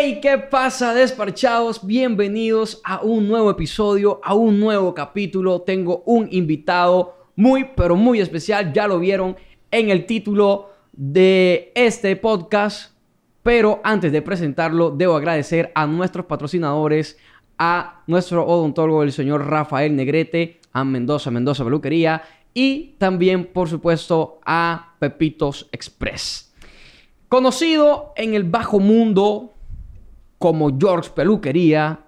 ¿qué pasa, desparchados? Bienvenidos a un nuevo episodio, a un nuevo capítulo. Tengo un invitado muy, pero muy especial. Ya lo vieron en el título de este podcast. Pero antes de presentarlo, debo agradecer a nuestros patrocinadores, a nuestro odontólogo, el señor Rafael Negrete, a Mendoza, Mendoza Peluquería y también, por supuesto, a Pepitos Express. Conocido en el bajo mundo como George Peluquería,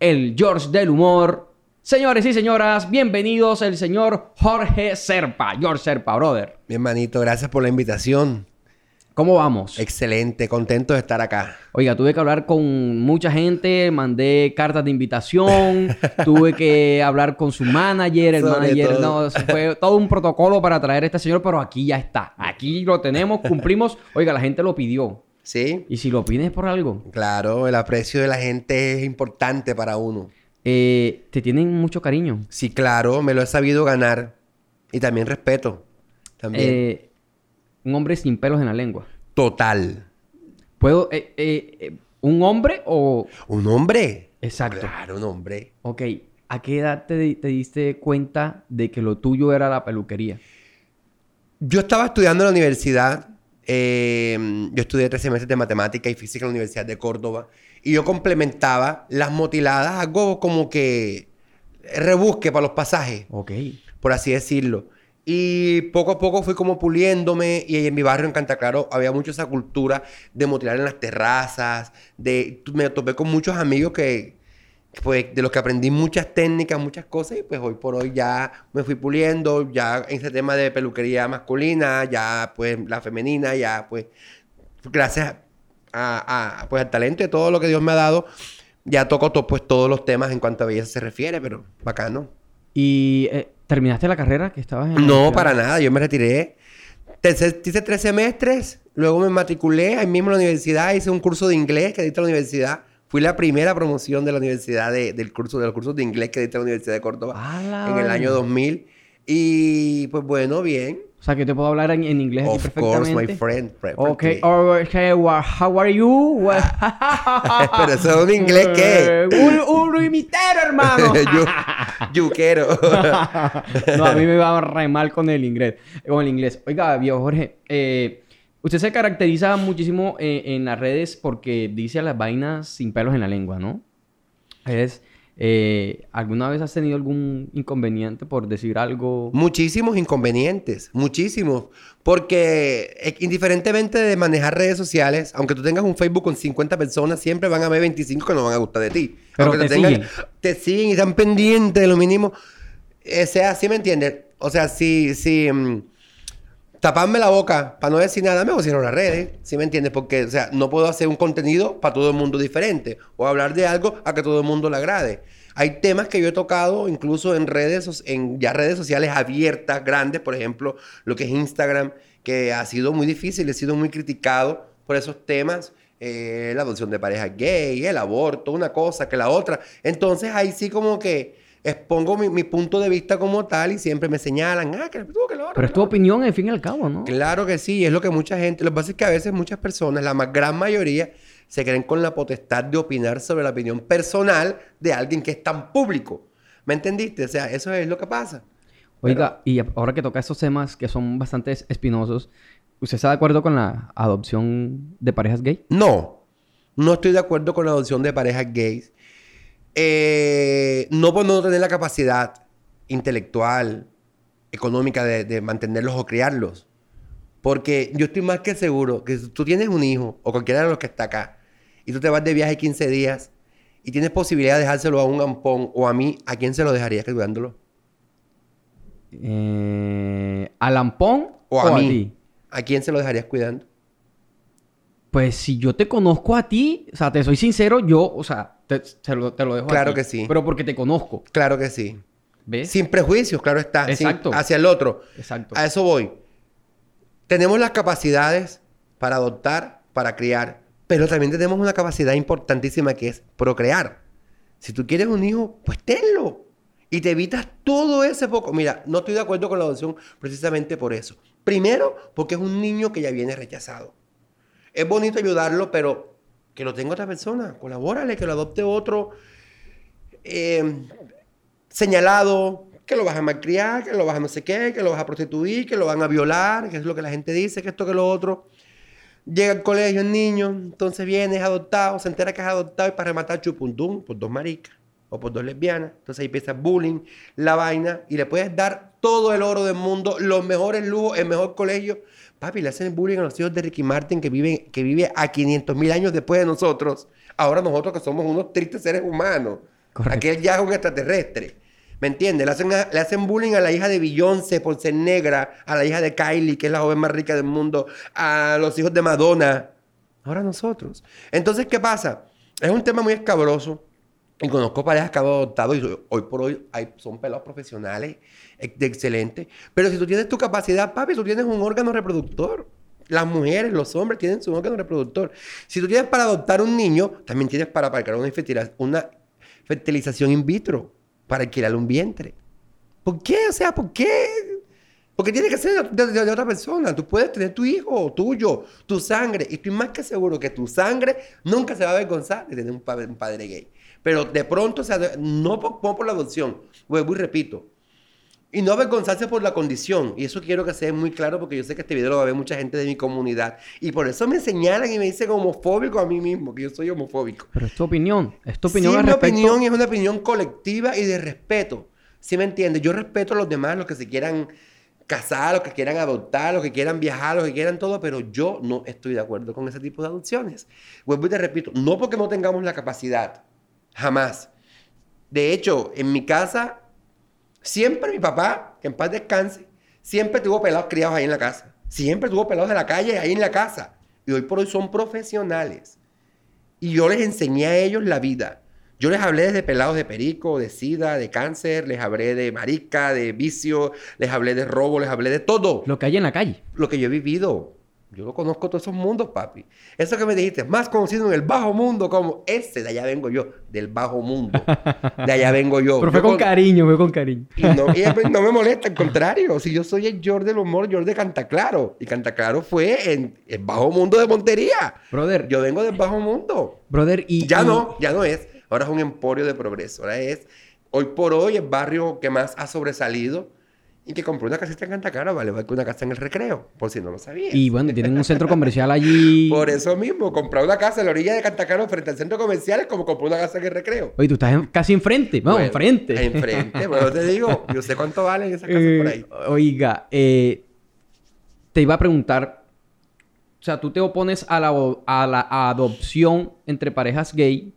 el George del humor. Señores y señoras, bienvenidos el señor Jorge Serpa. George Serpa, brother. Mi hermanito, gracias por la invitación. ¿Cómo vamos? Excelente, contento de estar acá. Oiga, tuve que hablar con mucha gente, mandé cartas de invitación, tuve que hablar con su manager, el Sobre manager, todo. no, fue todo un protocolo para traer a este señor, pero aquí ya está, aquí lo tenemos, cumplimos. Oiga, la gente lo pidió. ¿Sí? Y si lo pides por algo, Claro, el aprecio de la gente es importante para uno. eh, te tienen mucho cariño. Sí, claro, me lo he sabido ganar. Y también respeto. También. Eh, un hombre sin pelos en la lengua. Total. ¿Puedo, eh, un hombre o...? ¿Un hombre? Exacto. Claro, un hombre. Ok, ¿a qué edad te, te diste cuenta de que lo tuyo era la peluquería? Yo estaba estudiando en la universidad. Eh, yo estudié tres semestres de matemática y física en la Universidad de Córdoba. Y yo complementaba las motiladas, algo como que rebusque para los pasajes. Ok. por así decirlo. Y poco a poco fui como puliéndome y en mi barrio en Cantaclaro había mucho esa cultura de motilar en las terrazas, de me topé con muchos amigos que que, pues de los que aprendí muchas técnicas, muchas cosas y pues hoy por hoy ya me fui puliendo, ya en ese tema de peluquería masculina, ya pues la femenina, ya pues gracias a, a, pues al talento y todo lo que Dios me ha dado, ya toco to- pues todos los temas en cuanto a belleza se refiere, pero bacano. ¿Y eh, terminaste la carrera que estabas en No, para nada. Yo me retiré. Tercer- hice tres semestres. Luego me matriculé ahí mismo en la universidad. Hice un curso de inglés que dicta la universidad. Fui la primera promoción de la universidad de- del curso de los cursos de inglés que dicta la Universidad de Córdoba Ah, la en el año 2000. Y pues bueno, bien. O sea, que te puedo hablar en, en inglés aquí Of course, perfectamente. my friend. pre- Ok, porque- okay, how are you? Well- Pero eso es un inglés que... Eh, un, un imitero, hermano. Yu- yuquero. no, a mí me va re mal con el inglés. Con el inglés. Oiga, viejo Jorge, eh, usted se caracteriza muchísimo eh, en las redes porque dice las vainas sin pelos en la lengua, ¿no? Es, eh, ¿Alguna vez has tenido algún inconveniente por decir algo? Muchísimos inconvenientes, muchísimos. Porque eh, indiferentemente de manejar redes sociales, aunque tú tengas un Facebook con 50 personas, siempre van a haber 25 que no van a gustar de ti. Pero aunque te tengan- siguen. Te siguen y están pendientes de lo mínimo. O sea, ¿sí me entiendes? O sea, si, si mm, taparme la boca para no decir nada, mejor cierro las redes. ¿Sí me entiendes? Porque, o sea, no puedo hacer un contenido para todo el mundo diferente. O hablar de algo a que todo el mundo le agrade. Hay temas que yo he tocado incluso en redes, en ya redes sociales abiertas, grandes, por ejemplo, lo que es Instagram, que ha sido muy difícil, he sido muy criticado por esos temas. eh, la adopción de parejas gay, el aborto, una cosa que la otra. Entonces ahí sí como que expongo mi, mi punto de vista como tal y siempre me señalan, ah, que tú, que lo otro. Pero es tu opinión, al fin y al cabo, ¿no? Claro que sí, es lo que mucha gente, lo que pasa es que a veces muchas personas, la más gran mayoría, se creen con la potestad de opinar sobre la opinión personal de alguien que es tan público. ¿Me entendiste? O sea, eso es lo que pasa. Oiga, y ahora que toca estos temas que son bastante espinosos, ¿usted está de acuerdo con la adopción de parejas gay? No, no estoy de acuerdo con la adopción de parejas gays. Eh, no por no tener la capacidad intelectual, económica de, de mantenerlos o criarlos. Porque yo estoy más que seguro que si tú tienes un hijo o cualquiera de los que está acá y tú te vas de viaje 15 días y tienes posibilidad de dejárselo a un ampón o a mí, ¿a quién se lo dejarías cuidándolo? Eh, ¿A Lampón O o, a a, mí. ti? ¿A quién se lo dejarías cuidando? Pues si yo te conozco a ti, o sea, te soy sincero, yo, o sea, te, te lo, te lo dejo a Claro ti. que sí. Pero porque te conozco, Claro que sí. ¿ves? Sin prejuicios, claro está. sin- Exacto. hacia el otro. Exacto. A eso voy. Tenemos las capacidades para adoptar, para criar, pero también tenemos una capacidad importantísima que es procrear. Si tú quieres un hijo, pues tenlo. Y te evitas todo ese poco. Mira, no estoy de acuerdo con la adopción precisamente por eso. Primero, porque es un niño que ya viene rechazado. Es bonito ayudarlo, pero que lo tenga otra persona, colabórale, que lo adopte otro eh, señalado, que lo vas a malcriar, que lo vas a no sé qué, que lo vas a prostituir, que lo van a violar, que es lo que la gente dice, que esto, que lo otro. Llega al colegio el niño, entonces viene, es adoptado, se entera que es adoptado y para rematar chupundum por dos maricas o por dos lesbianas. Entonces ahí empieza bullying, la vaina, y le puedes dar todo el oro del mundo, los mejores lujos, el mejor colegio. Papi, le hacen bullying a los hijos de Ricky Martin que vive, que vive a 500 mil años después de nosotros. Ahora nosotros que somos unos tristes seres humanos. Correcto. Aquel ya es un extraterrestre. ¿Me entiendes? Le hacen, le hacen bullying a la hija de Beyoncé por ser negra, a la hija de Kylie, que es la joven más rica del mundo, a los hijos de Madonna. Ahora nosotros. Entonces, ¿qué pasa? Es un tema muy escabroso. Y conozco parejas que han adoptado y hoy por hoy hay, son pelados profesionales de excelente. Pero si tú tienes tu capacidad, papi, tú tienes un órgano reproductor. Las mujeres, los hombres tienen su órgano reproductor. Si tú tienes para adoptar un niño, también tienes para pagar una, una fertilización in vitro, para alquilarle un vientre. ¿Por qué? O sea, ¿por qué? Porque tiene que ser de, de- de otra persona. Tú puedes tener tu hijo, tuyo, tu sangre. Y estoy más que seguro que tu sangre nunca se va a avergonzar de tener un padre gay. Pero de pronto, o sea, no por, por la adopción. Vuelvo y repito. Y no avergonzarse por la condición. Y eso quiero que sea muy claro porque yo sé que este video lo va a ver mucha gente de mi comunidad. Y por eso me señalan y me dicen homofóbico a mí mismo, que yo soy homofóbico. Pero es tu opinión. Es tu opinión sí, al mi respecto. opinión es una opinión colectiva y de respeto. ¿Sí me entiendes? Yo respeto a los demás, los que se quieran casar, los que quieran adoptar, los que quieran viajar, los que quieran todo, pero yo no estoy de acuerdo con ese tipo de adopciones. Vuelvo y te repito, no porque no tengamos la capacidad, jamás. De hecho, en mi casa, siempre mi papá, que en paz descanse, siempre tuvo pelados criados ahí en la casa. Siempre tuvo pelados de la calle ahí en la casa. Y hoy por hoy son profesionales. Y yo les enseñé a ellos la vida. Yo les hablé desde pelados de perico, de sida, de cáncer, les hablé de marica, de vicio, les hablé de robo, les hablé de todo. Lo que hay en la calle. Lo que yo he vivido. Yo lo conozco todos esos mundos, papi. Eso que me dijiste, más conocido en el bajo mundo como ese, de allá vengo yo, del bajo mundo. De allá vengo yo. Pero fue Yo con con- cariño, fue con cariño. y no, y no me molesta, al contrario. Si yo soy el George del humor, George de Cantaclaro. Y Cantaclaro fue en el bajo mundo de Montería. Brother, Yo vengo del bajo mundo. brother, y... Ya y- no, ya no es. Ahora es un emporio de progreso. Ahora es, hoy por hoy, el barrio que más ha sobresalido y que compró una casita en Cantacaro vale más que una casa en el recreo, por si no lo sabías. Y bueno, tienen un centro comercial allí. Por eso mismo, comprar una casa en la orilla de Cantacaro frente al centro comercial es como comprar una casa en el recreo. Oye, tú estás en- casi enfrente. Vamos, Bueno, enfrente. Enfrente. Bueno, te digo, yo sé cuánto valen esas casas por ahí. Eh, oiga, eh, te iba a preguntar, o sea, tú te opones a la, a la adopción entre parejas gay,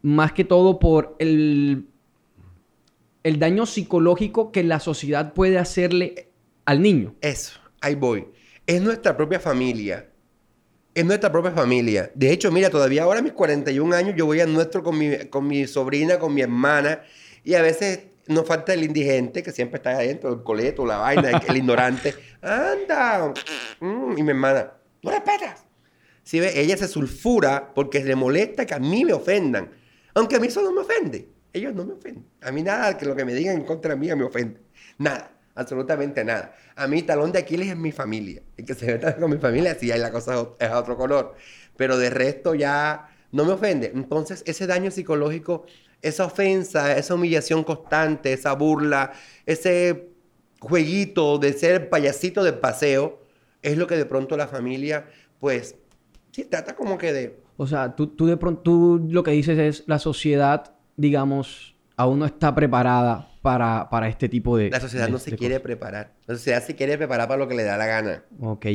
más que todo por el, el daño psicológico que la sociedad puede hacerle al niño. Eso, ahí voy. Es nuestra propia familia. Es nuestra propia familia. De hecho, mira, todavía ahora a mis 41 años yo voy a nuestro con mi, con mi sobrina, con mi hermana, y a veces nos falta el indigente que siempre está adentro, el coleto, la vaina, el, ignorante. ¡Anda! Mm, y mi hermana, ¿no respetas? Si ve, ella se sulfura porque le molesta que a mí me ofendan. Aunque a mí eso no me ofende. Ellos no me ofenden. A mí nada que lo que me digan en contra mía me ofende. Nada. Absolutamente nada. A mí talón de Aquiles es mi familia. El que se meta con mi familia, sí, ahí la cosa es a otro color. Pero de resto ya no me ofende. Entonces, ese daño psicológico, esa ofensa, esa humillación constante, esa burla, ese jueguito de ser payasito del paseo, es lo que de pronto la familia, pues, sí, trata como que de... O sea, tú, tú de pronto, tú lo que dices es la sociedad, digamos, aún no está preparada para, para este tipo de... La sociedad de- no se de quiere cosas. preparar. La sociedad se quiere preparar para lo que le da la gana. Ok.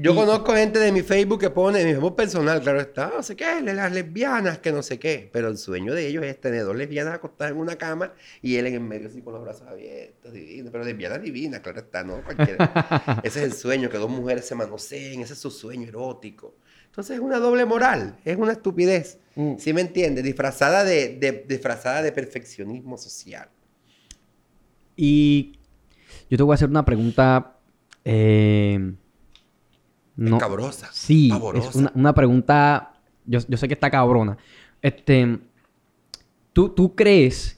Yo Y- conozco gente de mi Facebook que pone, mi Facebook personal, claro está, no sé qué, de las lesbianas, que no sé qué. Pero el sueño de ellos es tener dos lesbianas acostadas en una cama y él en el medio así con los brazos abiertos, divino. Pero lesbianas divinas, claro está, ¿no? Cualquiera. ese es el sueño, que dos mujeres se manoseen, ese es su sueño erótico. Entonces es una doble moral, es una estupidez. Mm. ¿Sí me entiendes? Disfrazada de, de- disfrazada de perfeccionismo social. Y yo te voy a hacer una pregunta. eh, no, Escabrosa, Sí, pavorosa. es una, una pregunta. Yo, yo sé que está cabrona. Este. ¿tú, ¿Tú crees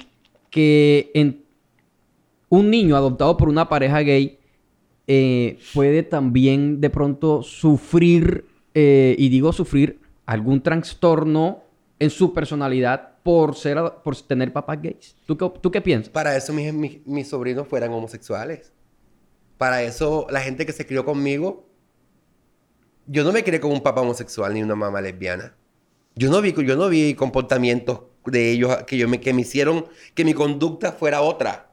que en un niño adoptado por una pareja gay eh, puede también de pronto sufrir, eh, y digo sufrir algún trastorno en su personalidad por ser por tener papás gays. ¿Tú qué, piensas? Para eso mis, sobrinos fueran homosexuales. Para eso la gente que se crió conmigo, yo no me crié con un papá homosexual ni una mamá lesbiana. Yo no vi, yo no vi comportamientos de ellos que, yo que me hicieron que mi conducta fuera otra.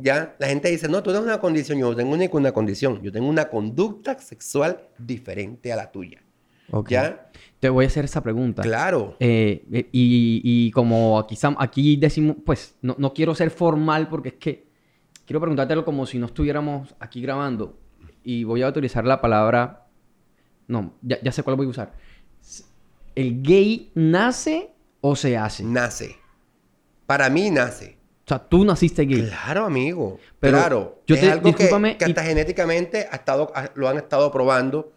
¿Ya? La gente dice, no, tú tienes una condición. Yo tengo ninguna condición. Yo tengo una conducta sexual diferente a la tuya. ¿Ya? Te voy a hacer esa pregunta. Claro. Eh, eh, y, como aquí, aquí decimos, pues, no, no, quiero ser formal porque es que quiero preguntártelo como si no estuviéramos aquí grabando. Y voy a utilizar la palabra... No, ya, ya sé cuál voy a usar. ¿El gay nace o se hace? Nace. Para mí nace. O sea, tú naciste gay. Claro, amigo. Pero claro. Yo es te, algo que, que, hasta genéticamente ha estado, lo han estado probando.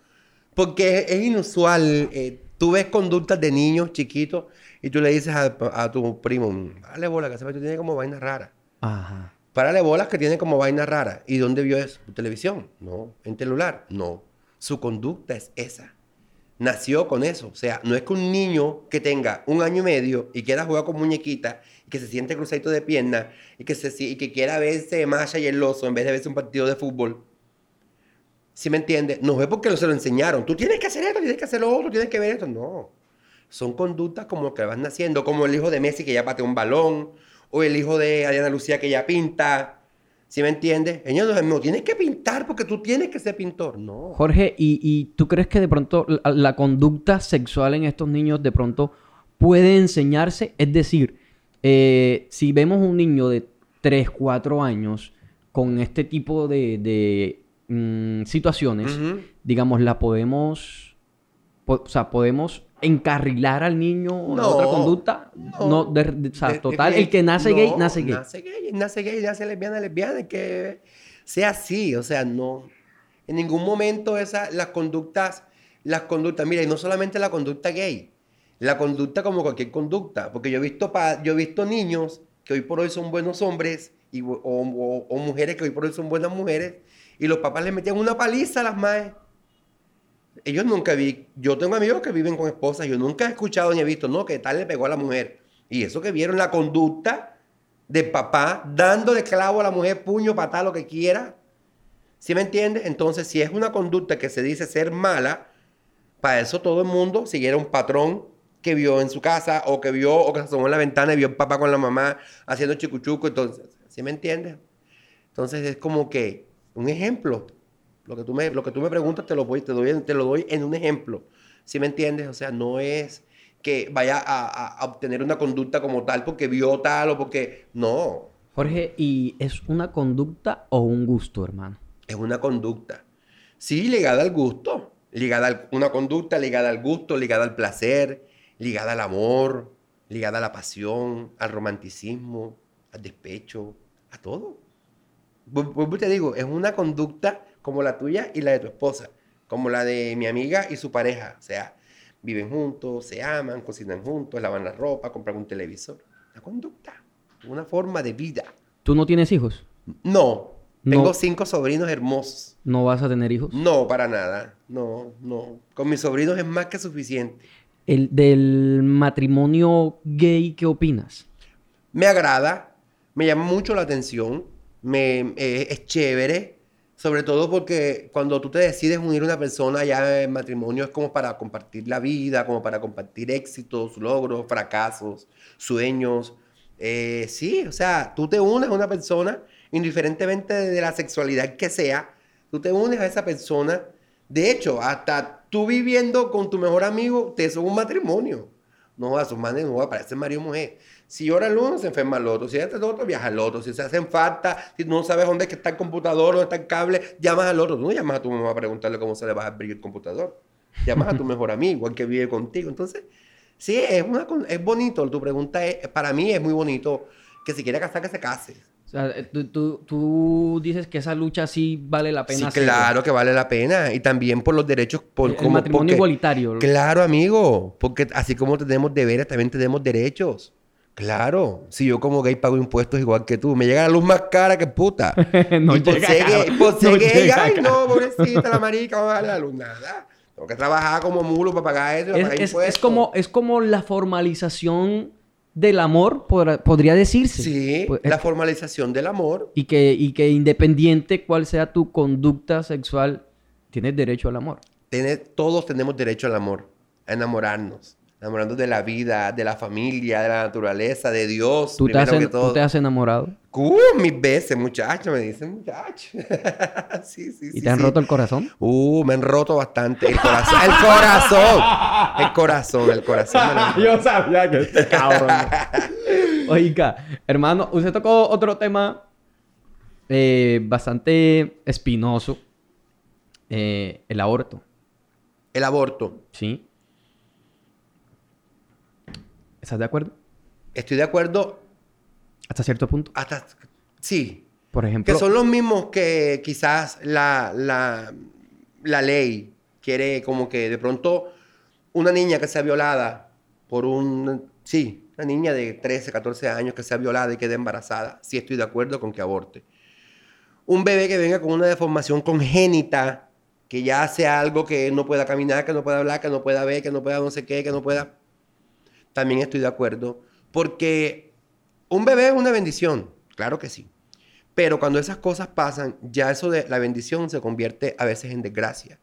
Porque es, inusual. Eh, tú ves conductas de niños chiquitos y tú le dices a, tu primo, dale bola, que se tiene como vaina rara. Ajá. Párale bolas que tiene como vaina rara. ¿Y dónde vio eso? ¿En televisión? No. ¿En celular? No. Su conducta es esa. Nació con eso. O sea, no es que un niño que tenga un año y medio y quiera jugar con muñequita que se siente cruzadito de pierna y que, se, y que quiera verse más y el oso en vez de verse un partido de fútbol. ¿Sí me entiendes? No es porque no se lo enseñaron. Tú tienes que hacer esto, tienes que hacer lo otro, tienes que ver esto. No. Son conductas como que van naciendo, como el hijo de Messi que ya patea un balón, o el hijo de Adriana Lucía que ya pinta. ¿Sí me entiendes? Ellos no, tienes que pintar porque tú tienes que ser pintor. No. Jorge, ¿y, tú crees que de pronto la conducta sexual en estos niños de pronto puede enseñarse? Es decir, eh, si vemos un niño de 3, 4 años con este tipo de, mm, situaciones, digamos, la podemos, o sea, podemos encarrilar al niño no, otra conducta. No, o sea, total, el que nace gay, nace gay. Nace gay, nace gay, nace lesbiana, lesbiana, que sea así, o sea, no. En ningún momento esa, las conductas, las conductas, mira, y no solamente la conducta gay, la conducta como cualquier conducta. Porque yo he visto, yo he visto niños que hoy por hoy son buenos hombres y, o, mujeres que hoy por hoy son buenas mujeres y los papás les metían una paliza a las madres. Ellos nunca vi, yo tengo amigos que viven con esposas, yo nunca he escuchado ni he visto, no, que tal le pegó a la mujer. Y eso que vieron la conducta del papá dándole clavo a la mujer, puño, patada, lo que quiera. ¿Sí me entiendes? Entonces, si es una conducta que se dice ser mala, para eso todo el mundo siguiera un patrón que vio en su casa o que vio o que se asomó en la ventana y vio el papá con la mamá haciendo chicuchuco. Entonces, ¿sí me entiendes? Entonces es como que un ejemplo. Lo que tú me, lo que tú me preguntas te lo, voy, te, doy, te lo doy en un ejemplo. ¿Sí me entiendes? O sea, no es que vaya a, a, obtener una conducta como tal porque vio tal o porque... No. Jorge, ¿y es una conducta o un gusto, hermano? Es una conducta. Sí, ligada al gusto. Ligada a una conducta ligada al gusto, ligada al placer, ligada al amor, ligada a la pasión, al romanticismo, al despecho, a todo. Pues te digo, es una conducta como la tuya y la de tu esposa, como la de mi amiga y su pareja. O sea, viven juntos, se aman, cocinan juntos, lavan la ropa, compran un televisor. La conducta, una forma de vida. ¿Tú no tienes hijos? No. Tengo cinco sobrinos hermosos. ¿No vas a tener hijos? No, para nada. No, no. Con mis sobrinos es más que suficiente el, del matrimonio gay, ¿qué opinas? Me agrada, me llama mucho la atención, me, eh, es chévere, sobre todo porque cuando tú te decides unir a una persona ya en matrimonio es como para compartir la vida, como para compartir éxitos, logros, fracasos, sueños. Eh, sí, o sea, tú te unes a una persona, indiferentemente de la sexualidad que sea, tú te unes a esa persona. De hecho, hasta tú viviendo con tu mejor amigo, te son un matrimonio. No, a sus manes no, parece marido y mujer. Si llora el uno, se enferma el otro. Si este el otro, viaja el otro. Si se hacen falta, si no sabes dónde está el computador, dónde está el cable, llamas al otro. Tú no llamas a tu mamá a preguntarle cómo se le va a abrir el computador. Llamas a tu mejor amigo, el que vive contigo. Entonces, sí, es, una, es bonito. Tu pregunta es, para mí es muy bonito que si quiere casar, que se case. O sea, eh, tú, dices que esa lucha sí vale la pena. Sí, claro que vale la pena. Y también por los derechos. Por, el, matrimonio igualitario. Claro, amigo. Porque así como tenemos deberes, también tenemos derechos. Claro. Si yo como gay pago impuestos igual que tú, me llega la luz más cara que puta. no y por llega, ser gay, por ser gay, ay, no, pobrecita la marica, va a la luz. Nada. Tengo que trabajar como mulo para pagar eso para Es, pagar es- es impuestos. como, es como la formalización del amor, podrá- podría decirse. Sí, Pues, la formalización del amor. y, que, y que independiente cuál sea tu conducta sexual, tienes derecho al amor. Tiene- todos tenemos derecho al amor, a enamorarnos. Enamorarnos de la vida, de la familia, de la naturaleza, de Dios. ¿Tú te, primero has, que en- todo. tú te has enamorado? Uh, mis veces, muchacho, me dicen muchacho. sí, sí, ¿Y sí. te han roto el corazón? Uh, me han roto bastante. El corazón. El corazón. El corazón, el corazón. me lo. Yo sabía que este cabrón. Oiga, hermano, usted tocó otro tema eh, bastante espinoso. eh, el aborto, El aborto. ¿sí? ¿Estás de acuerdo? Estoy de acuerdo Hasta cierto punto. hasta... Sí. Por ejemplo, Que son los mismos que quizás la, la, la ley quiere como que de pronto una niña que sea violada por un... Sí, una niña de 13, 14 años que sea violada y quede embarazada. Sí estoy de acuerdo con que aborte. Un bebé que venga con una deformación congénita, que ya sea algo que no pueda caminar, que no pueda hablar, que no pueda ver, que no pueda no sé qué, que no pueda... También estoy de acuerdo. Porque un bebé es una bendición, claro que sí. Pero cuando esas cosas pasan, ya eso de la bendición se convierte a veces en desgracia.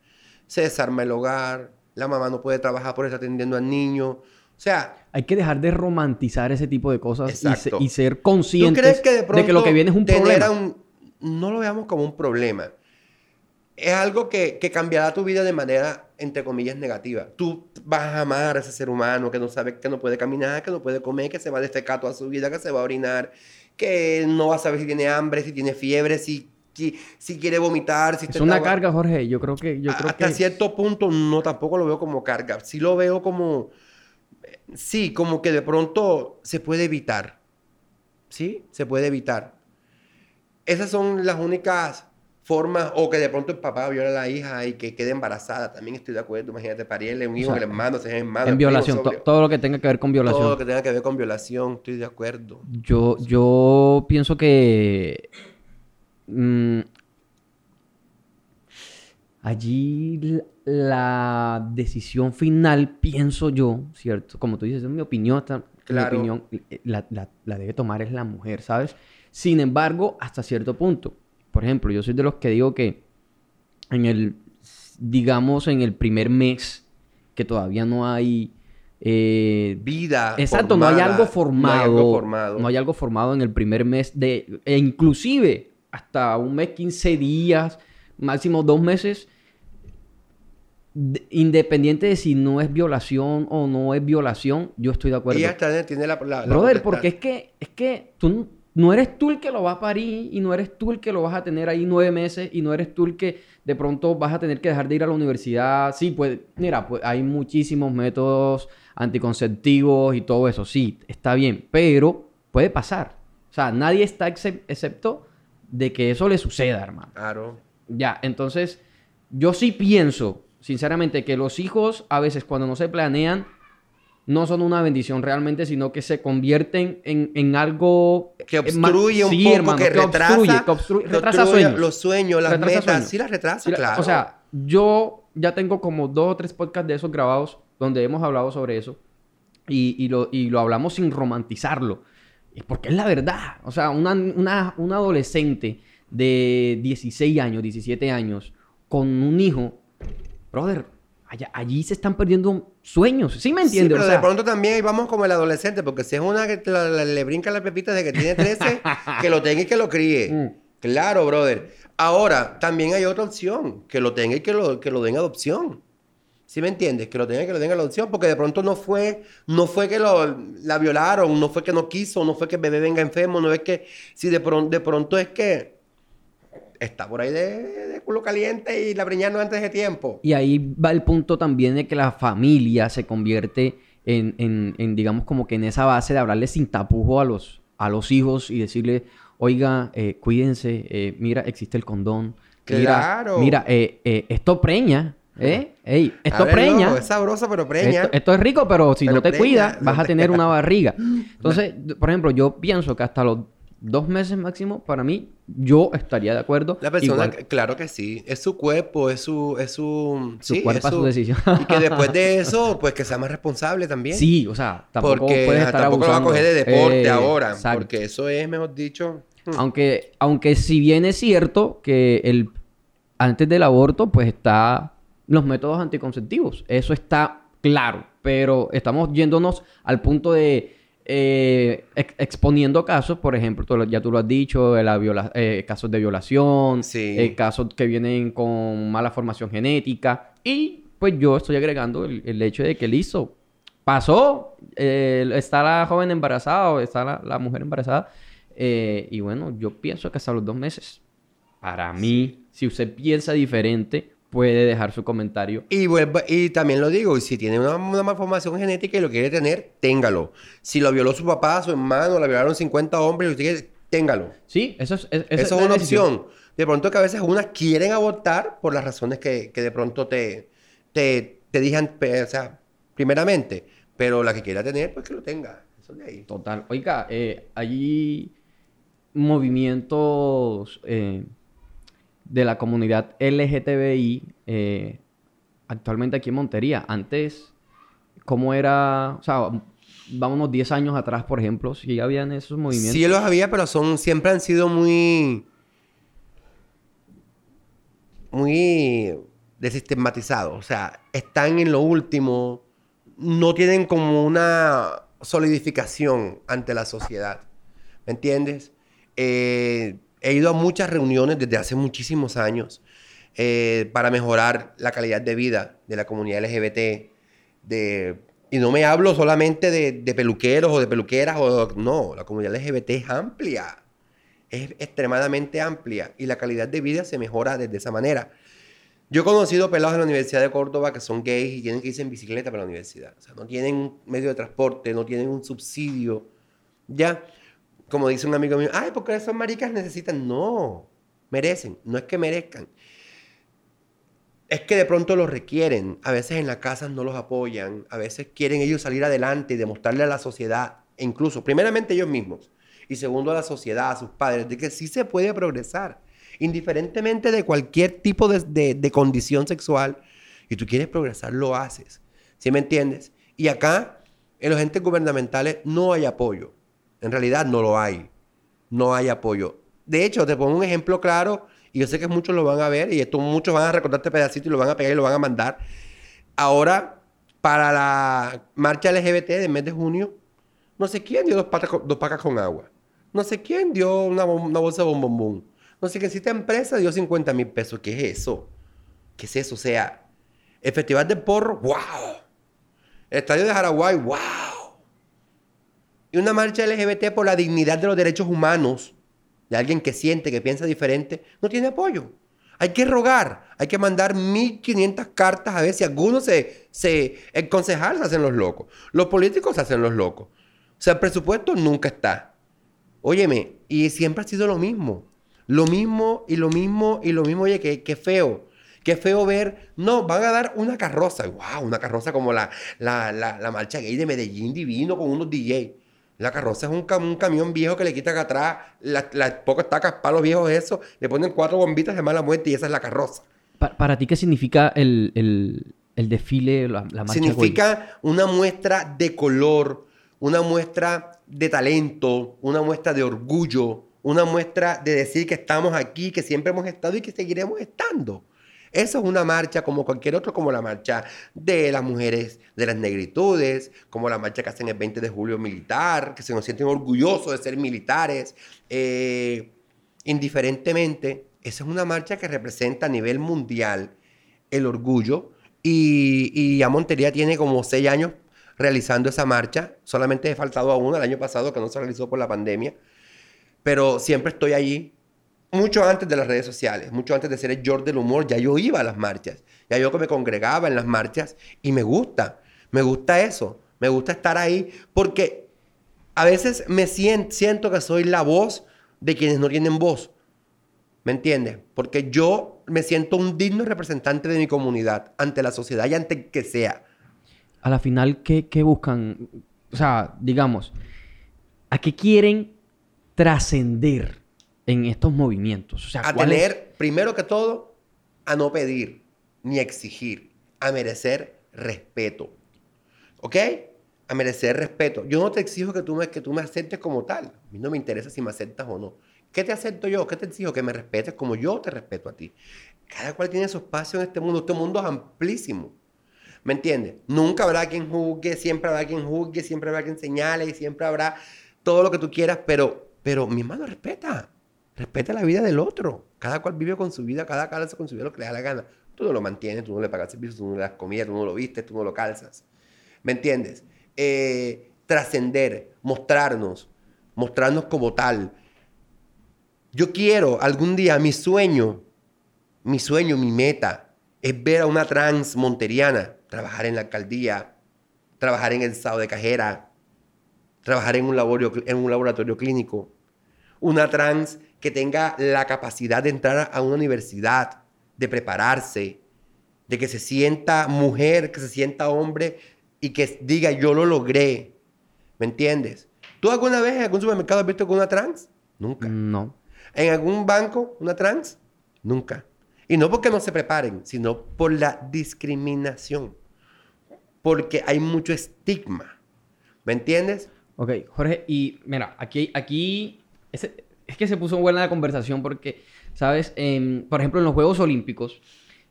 Se desarma el hogar, la mamá no puede trabajar por estar atendiendo al niño. O sea, hay que dejar de romantizar ese tipo de cosas y, se- y ser ¿tú conscientes crees que de pronto que lo que viene es un problema. un- no lo veamos como un problema. Es algo que, que cambiará tu vida de manera, entre comillas, negativa. Tú vas a amar a ese ser humano que no sabe que no puede caminar, que no puede comer, que se va a defecar toda su vida, que se va a orinar, que no va a saber si tiene hambre, si tiene fiebre, si, si, si quiere vomitar, si Es una carga, Jorge. Yo creo que... Yo creo hasta que... cierto punto no tampoco lo veo como carga. Sí lo veo como... Sí, como que de pronto se puede evitar. ¿Sí? Se puede evitar. Esas son las únicas formas... O que de pronto el papá viola a la hija y que quede embarazada. También estoy de acuerdo. Imagínate, parirle un hijo, sea, el hermano, si es hermano. en primo, violación. sobrio. todo lo que tenga que ver con violación. Todo lo que tenga que ver con violación. Estoy de acuerdo. Yo, yo pienso que mm, allí la decisión final, pienso yo, ¿cierto? Como tú dices, es mi opinión, esta- Claro. mi opinión, eh, la, la- la debe tomar es la mujer, ¿sabes? Sin embargo, hasta cierto punto. Por ejemplo, yo soy de los que digo que en el, digamos, en el primer mes, que todavía no hay... eh, Vida Exacto, no hay algo formado. No hay algo formado. No hay algo formado en el primer mes de. E inclusive hasta un mes, 15 días, máximo dos meses. de- independiente de si no es violación o no es violación, yo estoy de acuerdo. Ella está- tiene la, la- la Brother, porque es que, es que tú no eres tú el que lo vas a parir y no eres tú el que lo vas a tener ahí nueve meses y no eres tú el que de pronto vas a tener que dejar de ir a la universidad. Sí, pues, mira, pues hay muchísimos métodos anticonceptivos y todo eso. Sí, está bien, pero puede pasar. O sea, nadie está excep- excepto de que eso le suceda, hermano. Claro. Ya, entonces, yo sí pienso, sinceramente, que los hijos a veces cuando no se planean, no son una bendición realmente, sino que se convierten en, en algo... que eh, obstruye un sí, poco, hermano, que, retrasa, obstruye, que obstruye, que retrasa sueños. los sueños, las Retrasa metas, sueños. sí las retrasa, Sí, la- claro. O sea, yo ya tengo como dos o tres podcasts de esos grabados donde hemos hablado sobre eso y, y lo, y lo hablamos sin romantizarlo. Porque es la verdad. O sea, una, una, una adolescente de 16 años, 17 años, con un hijo, brother, allá- allí se están perdiendo sueños. ¿Sí me Sí, entiendes? pero o sea, de pronto también ahí vamos como el adolescente, porque si es una que te la- la- le brinca la pepita de que tiene 13, que lo tenga y que lo críe. Mm. Claro, brother. Ahora, también hay otra opción, que lo tenga y que lo, que lo den adopción. ¿Sí me entiendes? Que lo tenga y que lo den adopción, porque de pronto no fue, no fue que lo, la violaron, no fue que no quiso, no fue que el bebé venga enfermo, no es que, si de pronto, de pronto es que está por ahí de, de culo caliente y la preñaron antes de tiempo. Y ahí va el punto también de que la familia se convierte en, en- en, digamos, como que en esa base de hablarle sin tapujo a los, a los hijos y decirle, oiga, eh, cuídense, eh, mira, existe el condón. Mira, Claro. Mira, eh, esto preña, ¿eh? Ey, esto ver, preña. loco, es sabroso, pero preña. Esto, esto es rico, pero si Pero no te preña, cuidas, vas a te- tener una barriga. Entonces, por ejemplo, yo pienso que hasta los dos meses máximo, para mí, yo estaría de acuerdo. La persona, Igual- claro que sí. Es su cuerpo, es su... Es su, Su sí, cuerpo, es su decisión. Y que después de eso, pues que sea más responsable también. Sí, o sea, tampoco porque puedes estar tampoco lo va a coger de deporte Eh, ahora. exacto. Porque eso es, mejor dicho... hmm. Aunque, aunque si bien es cierto que el, antes del aborto, pues está los métodos anticonceptivos. Eso está claro. Pero estamos yéndonos al punto de eh, ex- exponiendo casos, por ejemplo, tú ya tú lo has dicho, de la viola- eh, casos de violación, Sí. eh, casos que vienen con mala formación genética. Y pues yo estoy agregando el, el hecho de que listo, pasó, eh, está la joven embarazada o está la, la mujer embarazada. y bueno, yo pienso que hasta los dos meses. Para mí, si usted piensa diferente, puede dejar su comentario. Y, vuelvo- y también lo digo, y si tiene una, una malformación genética y lo quiere tener, téngalo. Si lo violó su papá, su hermano, la violaron 50 hombres, y usted quiere, téngalo. Sí, eso es, es- Eso es una decisión. opción. De pronto que a veces unas quieren abortar por las razones que, que de pronto te, te, te dijan, o sea, primeramente. Pero la que quiera tener, pues que lo tenga. Eso de ahí. Total. Oiga, eh, hay movimientos eh, de la comunidad LGTBI eh, actualmente aquí en Montería. Antes, ¿cómo era? O sea, vámonos 10 años atrás, por ejemplo, si habían esos movimientos. Sí los había, pero son, siempre han sido muy... Muy desistematizados. O sea, están en lo último. No tienen como una solidificación ante la sociedad. ¿Me entiendes? Eh, he ido a muchas reuniones desde hace muchísimos años eh, para mejorar la calidad de vida de la comunidad LGBT. De, y no me hablo solamente de, de peluqueros o de peluqueras. O, no, la comunidad LGBT es amplia. Es extremadamente amplia. Y la calidad de vida se mejora desde esa manera. Yo he conocido pelados en la Universidad de Córdoba que son gays y tienen que irse en bicicleta para la universidad. O sea, no tienen medio de transporte, no tienen un subsidio. Ya, como dice un amigo mío, ay, porque esas maricas necesitan. No, merecen. No es que merezcan. Es que de pronto los requieren. A veces en las casas no los apoyan. A veces quieren ellos salir adelante y demostrarle a la sociedad, e incluso, primeramente ellos mismos, y segundo a la sociedad, a sus padres, de que sí se puede progresar. Indiferentemente de cualquier tipo de, de- de condición sexual, y tú quieres progresar, lo haces. ¿Sí me entiendes? Y acá, en los entes gubernamentales, no hay apoyo. En realidad, no lo hay. No hay apoyo. De hecho, te pongo un ejemplo claro, y yo sé que muchos lo van a ver, y esto muchos van a recordar este pedacito y lo van a pegar y lo van a mandar. Ahora, para la marcha LGBT del mes de junio, no sé quién dio dos, patas dos pacas con agua. No sé quién dio una, una bolsa de bombombón. No sé qué si esta empresa dio 50 mil pesos. ¿Qué es eso? ¿Qué es eso? O sea, el Festival del Porro, ¡wow! El Estadio de Jaraguay, ¡wow! Y una marcha LGBT por la dignidad de los derechos humanos de alguien que siente, que piensa diferente, no tiene apoyo. Hay que rogar, hay que mandar 1500 cartas a ver si algunos se, se, el concejal se hacen los locos. Los políticos se hacen los locos. O sea, el presupuesto nunca está. Óyeme, y siempre ha sido lo mismo. Lo mismo y lo mismo y lo mismo. Oye, qué, feo. Qué feo ver. No, van a dar una carroza. ¡Wow! Una carroza como la, la, la, la marcha gay de Medellín divino con unos DJ. La carroza es un, cam- un camión viejo que le quitan atrás las las pocas tacas palos viejos, eso. Le ponen cuatro bombitas de mala muerte y esa es la carroza. Pa- para ti, ¿qué significa el, el- el desfile, la, la marcha? Significa una muestra de color, una muestra de talento, una muestra de orgullo, una muestra de decir que estamos aquí, que siempre hemos estado y que seguiremos estando. Eso es una marcha como cualquier otro, como la marcha de las mujeres de las negritudes, como la marcha que hacen el 20 de julio militar, que se nos sienten orgullosos de ser militares. Eh, indiferentemente, esa es una marcha que representa a nivel mundial el orgullo y, y ya Montería tiene como seis años realizando esa marcha. Solamente he faltado a una el año pasado que no se realizó por la pandemia. Pero siempre estoy allí. Mucho antes de las redes sociales, mucho antes de ser el George del humor, ya yo iba a las marchas. Ya yo que me congregaba en las marchas y me gusta. Me gusta eso. Me gusta estar ahí porque a veces me sien- siento que soy la voz de quienes no tienen voz. ¿Me entiendes? Porque yo me siento un digno representante de mi comunidad ante la sociedad y ante que sea. A la final, ¿qué, qué buscan? O sea, digamos, ¿a qué quieren trascender en estos movimientos? O sea, a ¿cuál es- tener, primero que todo, a no pedir ni exigir, a merecer respeto. ¿Ok? A merecer respeto. Yo no te exijo que tú, me, que tú me aceptes como tal. A mí no me interesa si me aceptas o no. ¿Qué te acepto yo? ¿Qué te exijo? Que me respetes como yo te respeto a ti. Cada cual tiene su espacio en este mundo. Este mundo es amplísimo. ¿Me entiendes? Nunca habrá quien juzgue, siempre habrá quien juzgue, siempre habrá quien señale y siempre habrá todo lo que tú quieras, pero, pero mi hermano, respeta. Respeta la vida del otro. Cada cual vive con su vida, cada cual hace con su vida lo que le da la gana. Tú no lo mantienes, tú no le pagas servicios, tú no le das comida, tú no lo vistes, tú no lo calzas. ¿Me entiendes? Eh, trascender, mostrarnos, mostrarnos como tal. Yo quiero algún día, mi sueño, mi sueño, mi meta, es ver a una trans monteriana trabajar en la alcaldía, trabajar en el estado de cajera, trabajar en un, en un laboratorio clínico. Una trans que tenga la capacidad de entrar a una universidad, de prepararse, de que se sienta mujer, que se sienta hombre y que diga yo lo logré. ¿Me entiendes? ¿Tú alguna vez en algún supermercado has visto con una trans? Nunca. No. ¿En algún banco una trans? Nunca. Y no porque no se preparen, sino por la discriminación. Porque hay mucho estigma. ¿Me entiendes? Ok, Jorge, y mira, aquí, aquí ese- es que se puso buena la conversación porque, ¿sabes? Em, por ejemplo, en los Juegos Olímpicos,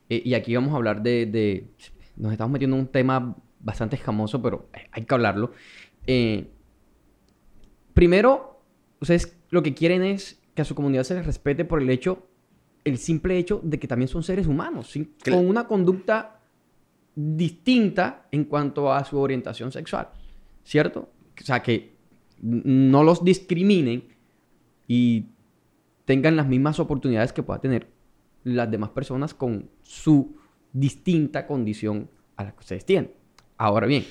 eh, y aquí vamos a hablar de, de- Nos estamos metiendo en un tema bastante escamoso, pero hay que hablarlo. Eh, primero, ustedes lo que quieren es que a su comunidad se les respete por el hecho, el simple hecho de que también son seres humanos, sin- con una conducta distinta en cuanto a su orientación sexual, ¿cierto? O sea, que no los discriminen y tengan las mismas oportunidades que puedan tener las demás personas con su distinta condición a la que ustedes tienen. Ahora bien,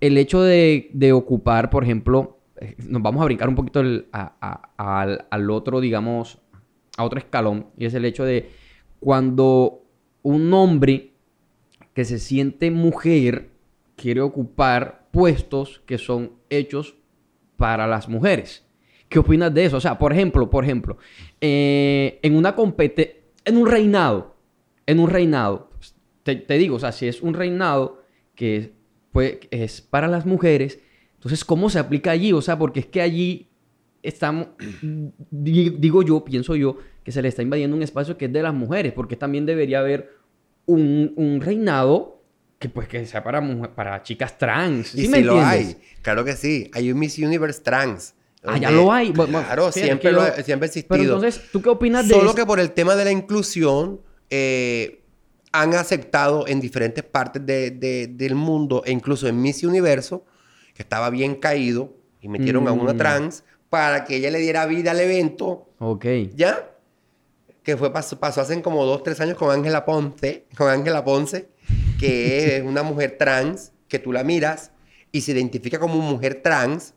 el hecho de, ocupar, por ejemplo, eh, nos vamos a brincar un poquito al otro, digamos, a otro escalón, y es el hecho de cuando un hombre que se siente mujer quiere ocupar puestos que son hechos para las mujeres. ¿Qué opinas de eso? O sea, por ejemplo, por ejemplo, eh, en una compete, en un reinado, en un reinado, pues, te, te digo, o sea, si es un reinado que es, pues, es para las mujeres, entonces, ¿cómo se aplica allí? O sea, porque es que allí estamos, di- digo yo, pienso yo, que se le está invadiendo un espacio que es de las mujeres, porque también debería haber un, un reinado que pues que sea para, mujer- para chicas trans. Y ¿Sí si me lo entiendes? hay, claro que sí. Hay un Miss Universe trans. Ah, ya donde- lo hay. Claro, fíjate siempre, lo- siempre ha existido. Pero entonces, ¿tú qué opinas de Solo que por el tema de la inclusión, eh, han aceptado en diferentes partes de- de- del mundo, e incluso en Miss Universo, que estaba bien caído, y metieron a una Mm. trans para que ella le diera vida al evento, Ok. ¿ya? Que fue, pasó, pasó hace como dos, tres años con Ángela Ponce, con Ángela Ponce, que es una mujer trans, que tú la miras y se identifica como mujer trans,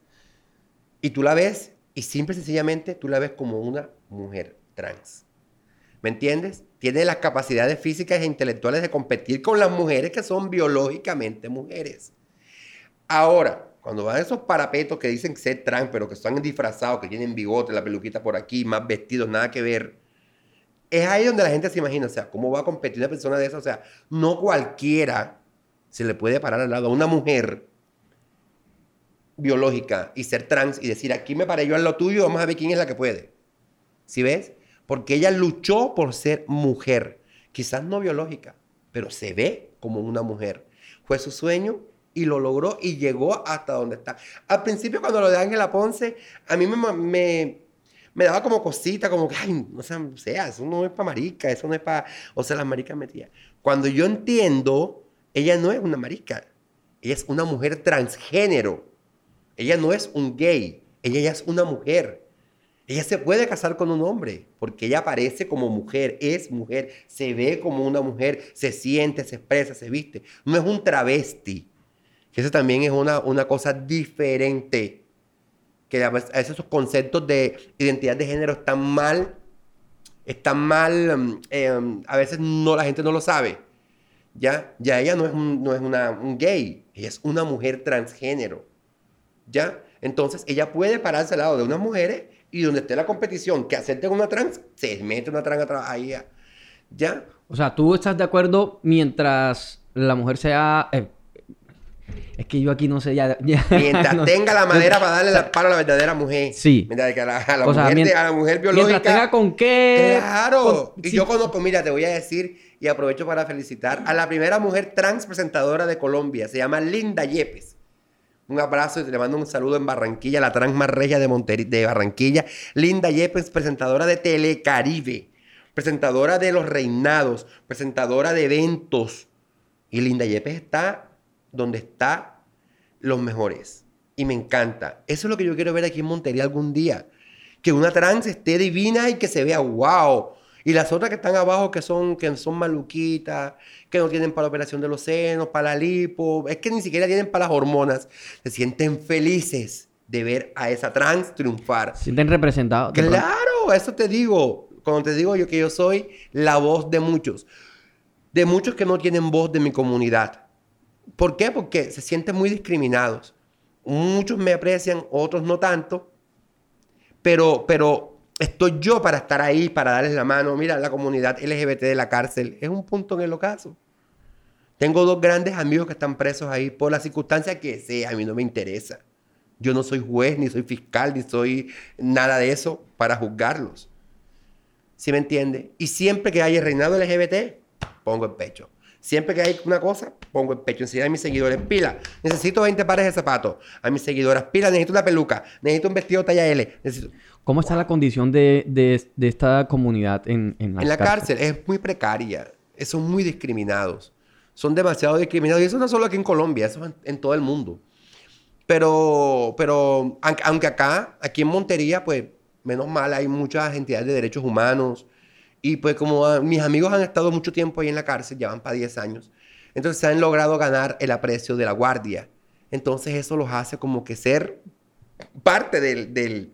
y tú la ves, y simple y sencillamente tú la ves como una mujer trans. ¿Me entiendes? Tiene las capacidades físicas e intelectuales de competir con las mujeres que son biológicamente mujeres. Ahora, cuando van esos parapetos que dicen ser trans, pero que están disfrazados, que tienen bigote, la peluquita por aquí, más vestidos, nada que ver, es ahí donde la gente se imagina, o sea, ¿cómo va a competir una persona de esa? O sea, no cualquiera se le puede parar al lado a una mujer biológica y ser trans y decir, aquí me paré yo al lo tuyo, vamos a ver quién es la que puede. ¿Sí ves? Porque ella luchó por ser mujer, quizás no biológica, pero se ve como una mujer. Fue su sueño y lo logró y llegó hasta donde está. Al principio cuando lo de Ángela Ponce, a mí me, me, me daba como cosita, como que, ay, o sea, o sea, eso no es para marica, eso no es para, o sea, las maricas metían. Cuando yo entiendo, ella no es una marica, ella es una mujer transgénero. Ella no es un gay, ella ya es una mujer. Ella se puede casar con un hombre porque ella aparece como mujer, es mujer, se ve como una mujer, se siente, se expresa, se viste. No es un travesti. Que eso también es una, una cosa diferente. Que a veces esos conceptos de identidad de género están mal, están mal, eh, um, a veces no, la gente no lo sabe. Ya, ya ella no es, no es una, un gay, ella es una mujer transgénero. ¿Ya? Entonces, ella puede pararse al lado de unas mujeres y donde esté la competición que acepten una trans, se mete una trans atrás ahí. ¿Ya? O sea, tú estás de acuerdo mientras la mujer sea... eh, es que yo aquí no sé ya... ya- Mientras no- tenga la madera para darle la palo a la verdadera mujer. Sí. Mientras que a la, a la O sea, mujer, mient- a la mujer biológica. Mientras tenga con qué... Claro. con- y sí. yo conozco, mira, te voy a decir y aprovecho para felicitar a la primera mujer trans presentadora de Colombia. Se llama Linda Yepes. Un abrazo y le mando un saludo en Barranquilla, la trans más regia de, de Barranquilla. Linda Yepes, presentadora de Telecaribe, presentadora de Los Reinados, presentadora de eventos. Y Linda Yepes está donde está los mejores. Y me encanta. Eso es lo que yo quiero ver aquí en Montería algún día. Que una trans esté divina y que se vea wow. Y las otras que están abajo que son, que son maluquitas, que no tienen para la operación de los senos, para la lipo, es que ni siquiera tienen para las hormonas, se sienten felices de ver a esa trans triunfar. Se sienten representados. Claro, eso te digo. Cuando te digo yo que yo soy la voz de muchos. De muchos que no tienen voz de mi comunidad. ¿Por qué? Porque se sienten muy discriminados. Muchos me aprecian, otros no tanto. Pero, pero estoy yo para estar ahí, para darles la mano. Mira, la comunidad LGBT de la cárcel es un punto en el ocaso. Tengo dos grandes amigos que están presos ahí por la circunstancia que sea, a mí no me interesa. Yo no soy juez, ni soy fiscal, ni soy nada de eso para juzgarlos. ¿Sí me entiende? Y siempre que haya reinado LGBT, pongo el pecho. Siempre que hay una cosa, pongo el pecho. Enseñar a mis seguidores, pila. Necesito 20 pares de zapatos. A mis seguidoras, pila. Necesito una peluca. Necesito un vestido talla L. Necesito... ¿Cómo está la condición de, de- de esta comunidad en, en las En la cárcel es muy precaria. Son muy discriminados. Son demasiado discriminados. Y eso no solo aquí en Colombia, eso en, en todo el mundo. Pero, pero aunque, acá, aquí en Montería, pues, menos mal, hay muchas entidades de derechos humanos. Y pues como ah, mis amigos han estado mucho tiempo ahí en la cárcel, ya van para 10 años, entonces se han logrado ganar el aprecio de la guardia. Entonces eso los hace como que ser parte del, del-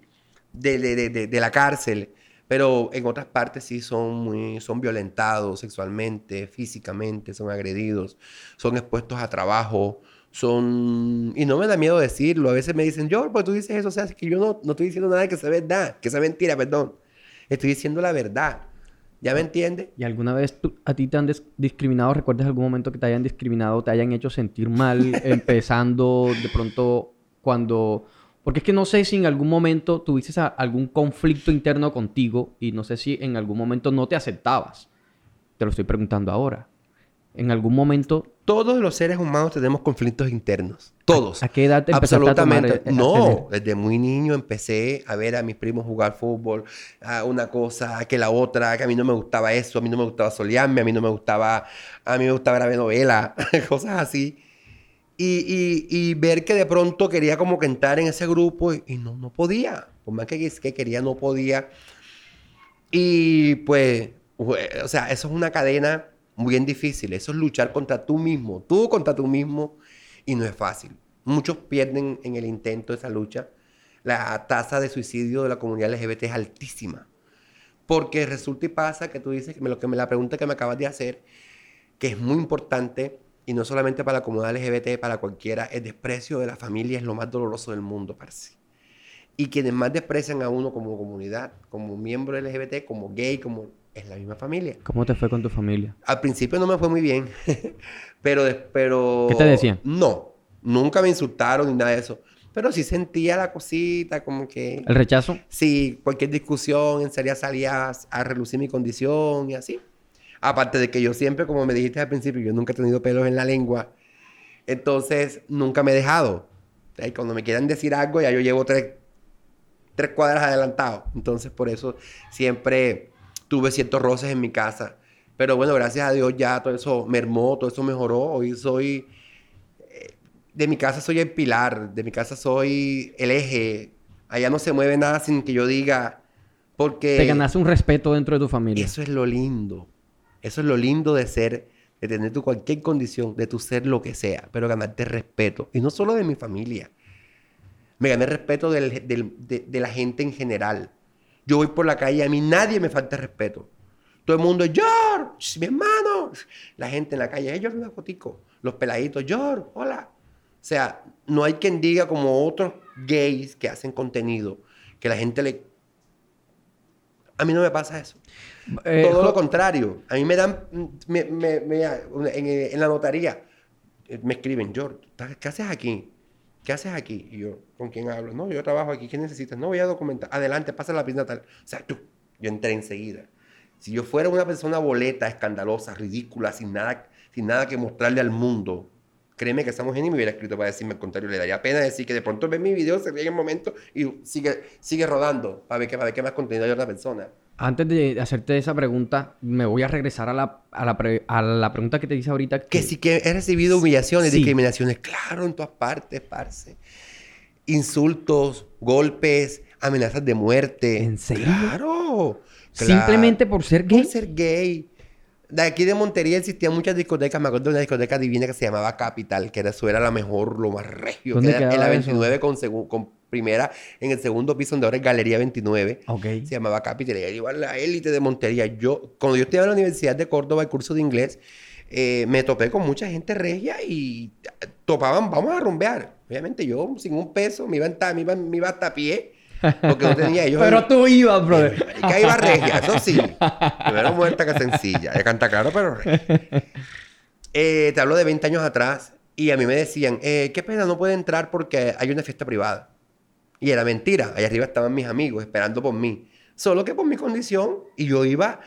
de, de- de- de- la cárcel. Pero en otras partes sí son muy, son violentados sexualmente, físicamente, son agredidos, son expuestos a trabajo, son... Y no me da miedo decirlo. A veces me dicen, yo, pues tú dices eso, o sea, es que yo no, no estoy diciendo nada que sea verdad, que sea mentira, perdón. Estoy diciendo la verdad. ¿Ya me entiendes? ¿Y alguna vez tú- a ti te han discriminado? ¿Recuerdas algún momento que te hayan discriminado, te hayan hecho sentir mal, empezando de pronto cuando... Porque es que no sé si en algún momento tuviste a- algún conflicto interno contigo y no sé si en algún momento no te aceptabas. Te lo estoy preguntando ahora. En algún momento, Todos los seres humanos tenemos conflictos internos. Todos. ¿a qué edad te empezaste a tomar, Absolutamente. a no, desde muy niño empecé a ver a mis primos jugar fútbol, a una cosa, que la otra, que a mí no me gustaba eso, a mí no me gustaba solearme, a mí no me gustaba, a mí me gustaba ver novela, cosas así. Y, y- y ver que de pronto quería como que entrar en ese grupo y, y no, no podía. Por más que, que quería, no podía. Y pues, ue- o sea, eso es una cadena muy bien difícil. Eso es luchar contra tú mismo, tú contra tú mismo, y no es fácil. Muchos pierden en el intento de esa lucha. La tasa de suicidio de la comunidad LGBT es altísima. Porque resulta y pasa que tú dices, que me, lo que me, la pregunta que me acabas de hacer, que es muy importante, y no solamente para la comunidad LGBT, para cualquiera, el desprecio de la familia es lo más doloroso del mundo, parce. Y quienes más desprecian a uno como comunidad, como miembro LGBT, como gay, como es la misma familia. ¿Cómo te fue con tu familia? Al principio no me fue muy bien, pero, pero... ¿Qué te decían? No, nunca me insultaron ni nada de eso. Pero sí sentía la cosita, como que... ¿El rechazo? Sí, cualquier discusión, enseguida salía a, a relucir mi condición y así. Aparte de que yo siempre, como me dijiste al principio, yo nunca he tenido pelos en la lengua. Entonces, nunca me he dejado. Y cuando me quieran decir algo, ya yo llevo tres, tres cuadras adelantado. Entonces, por eso siempre tuve ciertos roces en mi casa. Pero bueno, gracias a Dios ya todo eso mermó, todo eso mejoró. Hoy soy... eh, De mi casa soy el pilar, de mi casa soy el eje. Allá no se mueve nada sin que yo diga... Porque... Te ganaste un respeto dentro de tu familia. Eso es lo lindo. Eso es lo lindo de ser, de tener tu cualquier condición, de tu ser lo que sea, pero ganarte respeto. Y no solo de mi familia. Me gané respeto de, la gente en general. Yo voy por la calle, a mí nadie me falta respeto. Todo el mundo, George, mi hermano. La gente en la calle, George, una fotico. Los peladitos, George, hola. O sea, no hay quien diga como otros gays que hacen contenido, que la gente le... A mí no me pasa eso. Eh, Todo lo contrario. A mí me dan, me- me- me- en, en la notaría, eh, me escriben, George, ¿qué haces aquí? ¿Qué haces aquí? Y yo, ¿con quién hablo? No, yo trabajo aquí, ¿qué necesitas? No, voy a documentar. Adelante, pasa la pista tal. O sea, tú, yo entré enseguida. Si yo fuera una persona boleta, escandalosa, ridícula, sin nada, sin nada que mostrarle al mundo, créeme que esa mujer ni me hubiera escrito para decirme el contrario. Le daría pena decir que de pronto ve mi video, se ríe en el momento y sigue, sigue rodando para ver, qué, para ver qué más contenido hay otra persona. Antes de hacerte esa pregunta, me voy a regresar a la, a la, pre- a la pregunta que te hice ahorita. Que sí que he recibido humillaciones, Sí. discriminaciones, claro, en todas partes, parce. Insultos, golpes, amenazas de muerte. ¿En serio? Claro. Simplemente por ser gay. Por ser gay. De aquí de Montería existían muchas discotecas. Me acuerdo de una discoteca divina que se llamaba Capital, que era, eso era la mejor, lo más regio. ¿Dónde que era en la quedaba eso? 29 con, con primera, en el segundo piso, donde ahora es Galería 29. Ok. Se llamaba Capital. Era igual la élite de Montería. Yo, cuando yo estudiaba en la Universidad de Córdoba, el curso de inglés, eh, me topé con mucha gente regia y topaban, vamos a rumbear. Obviamente yo, sin un peso, me iba, en ta- me iba, me iba hasta a pie, porque no tenía ellos. Pero tú ibas, brother. Y que iba regia, eso sí. Primero muerta que sencilla. De canta claro, pero regia. Eh, te hablo de 20 años atrás y a mí me decían, eh, qué pena, no puede entrar porque hay una fiesta privada. Y era mentira. Allá arriba estaban mis amigos esperando por mí. Solo que por mi condición, y yo iba,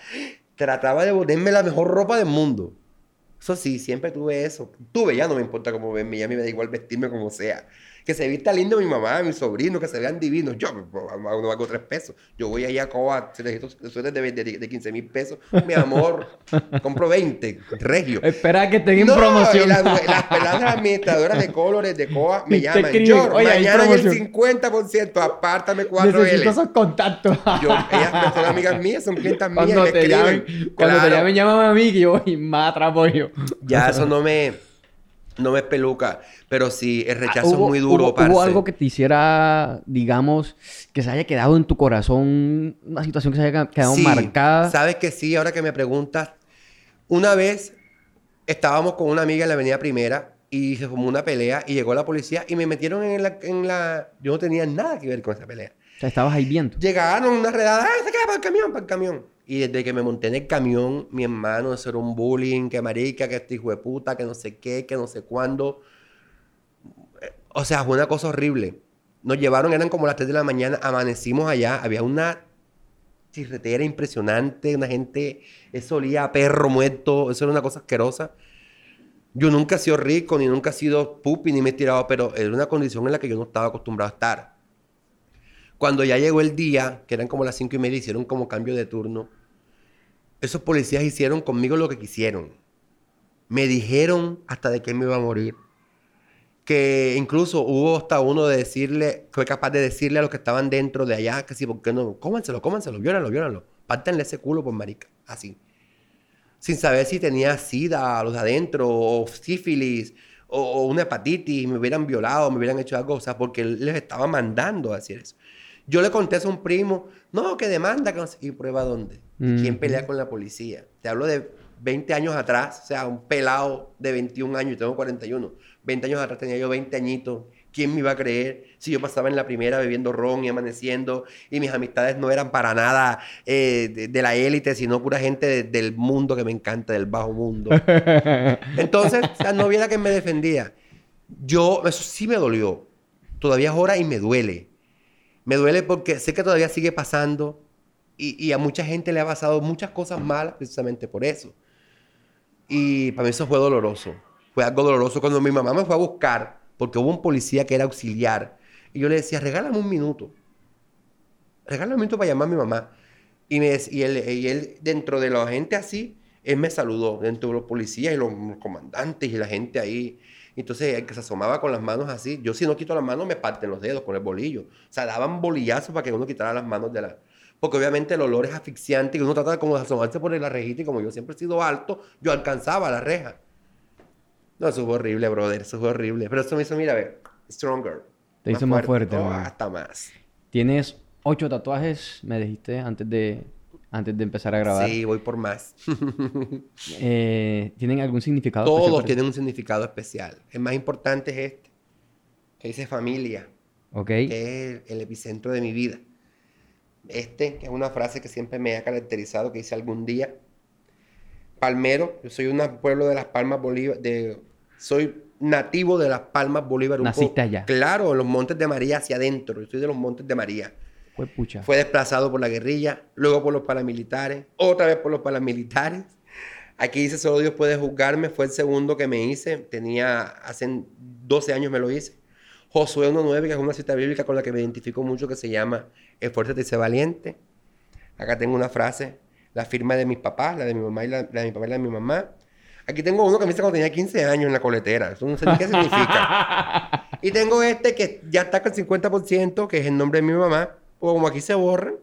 trataba de ponerme la mejor ropa del mundo. Eso sí, siempre tuve eso. Tuve, ya no me importa cómo verme, ya me da igual vestirme como sea. Que se vista lindo mi mamá, mi sobrino, que se vean divinos. Yo pues, no hago tres pesos. Yo voy allá a Coa, se necesito suéteres de, de, de 15 mil pesos. Mi amor, compro 20, regio. Espera que estén en No, promoción. y las, las peladas administradoras de colores de COA me Te llaman. Yo, "Oye, mañana hay el promoción". 50%, apártame 4 Necesito L. esos contactos. Yo, ellas son amigas mías, son clientas mías, cuando me te escriben. llamen, cuando te Claro. llamen, llámame a mí que yo voy más atrás pollo. Ya eso no me, no me peluca, pero sí, el rechazo Ah, ¿Hubo- es muy duro, hubo, parce. hubo algo que te hiciera, digamos, que se haya quedado en tu corazón, una situación que se haya quedado Sí, marcada. Sabes que sí, ahora que me preguntas. Una vez estábamos con una amiga en la avenida Primera y se formó una pelea y llegó la policía y me metieron en la, en la... Yo no tenía nada que ver con esa pelea. O sea, estabas ahí viendo. Llegaron una redada, ¡ay, se queda para el camión, para el camión! Y desde que me monté en el camión, mi hermano, eso era un bullying, que marica, que este hijo de puta, que no sé qué, que no sé cuándo. O sea, fue una cosa horrible. Nos llevaron, eran como las 3 de la mañana, amanecimos allá, había una chirretera impresionante, una gente, eso olía a perro muerto, eso era una cosa asquerosa. Yo nunca he sido rico, ni nunca he sido pupi, ni me he tirado, pero era una condición en la que yo no estaba acostumbrado a estar. Cuando ya llegó el día, que eran como las cinco y media, hicieron como cambio de turno. Esos policías hicieron conmigo lo que quisieron. Me dijeron hasta de que me iba a morir. Que incluso hubo hasta uno de decirle, fue capaz de decirle a los que estaban dentro de allá, que sí, ¿por qué no? Cómanselo, cómanselo, viólanlo, viólanlo. Pártanle ese culo por marica. Así. Sin saber si tenía sida los de adentro, o sífilis, o, una hepatitis, me hubieran violado, me hubieran hecho algo, o sea, porque les estaba mandando a decir eso. Yo le conté a un primo, no, que demanda, que no sé, ¿y prueba dónde? ¿Y ¿Quién pelea con la policía? Te hablo de 20 años atrás, o sea, un pelado de 21 años, yo tengo 41. 20 años atrás tenía yo 20 añitos. ¿Quién me iba a creer si yo pasaba en la primera bebiendo ron y amaneciendo y mis amistades no eran para nada eh, de, de la élite, sino pura gente de- del mundo que me encanta, del bajo mundo? Entonces, la novia era que me defendía. Yo, eso sí me dolió. Todavía es hora y me duele. Me duele porque sé que todavía sigue pasando y, a mucha gente le ha pasado muchas cosas malas precisamente por eso. Y para mí eso fue doloroso. Fue algo doloroso cuando mi mamá me fue a buscar porque hubo un policía que era auxiliar y yo le decía, regálame un minuto. Regálame un minuto para llamar a mi mamá. Y, me, y, él, y él, dentro de la gente así, él me saludó, dentro de los policías y los comandantes y la gente ahí. Entonces, el que se asomaba con las manos así, yo si no quito las manos me parten los dedos con el bolillo. O sea, daban bolillazos para que uno quitara las manos de la... Porque obviamente el olor es asfixiante y uno trata como de asomarse por la rejita y como yo siempre he sido alto, yo alcanzaba la reja. No, eso fue horrible, brother, eso fue horrible. Pero eso me hizo, mira, a ver, stronger. Te hizo más fuerte, Oh, hermano. hasta más. Tienes ocho tatuajes, me dijiste antes de, antes de empezar a grabar. Sí, voy por más. Eh, ¿Tienen algún significado? especial Todos para ti? tienen un significado especial. El más importante es este. que dice familia, Ok. que es el epicentro de mi vida. Este, que es una frase que siempre me ha caracterizado, que dice algún día, Palmero, yo soy un pueblo de las Palmas Bolívar, de, soy nativo de las Palmas Bolívar. un Naciste poco- allá. Claro, en los Montes de María hacia adentro, yo soy de los Montes de María. Fue pucha. Fue desplazado por la guerrilla, luego por los paramilitares, otra vez por los paramilitares. Aquí dice, solo Dios puede juzgarme, fue el segundo que me hice, tenía, hace 12 años me lo hice. Josué 1.9, que es una cita bíblica con la que me identifico mucho, que se llama, esfuérzate y sé valiente. Acá tengo una frase, la firma de mis papás, la de mi mamá y la, la de mi papá y la de mi mamá. Aquí tengo uno que me hice cuando tenía 15 años en la coletera, eso no sé ni qué significa. Y tengo este que ya está con el 50%, que es el nombre de mi mamá. O como aquí se borran.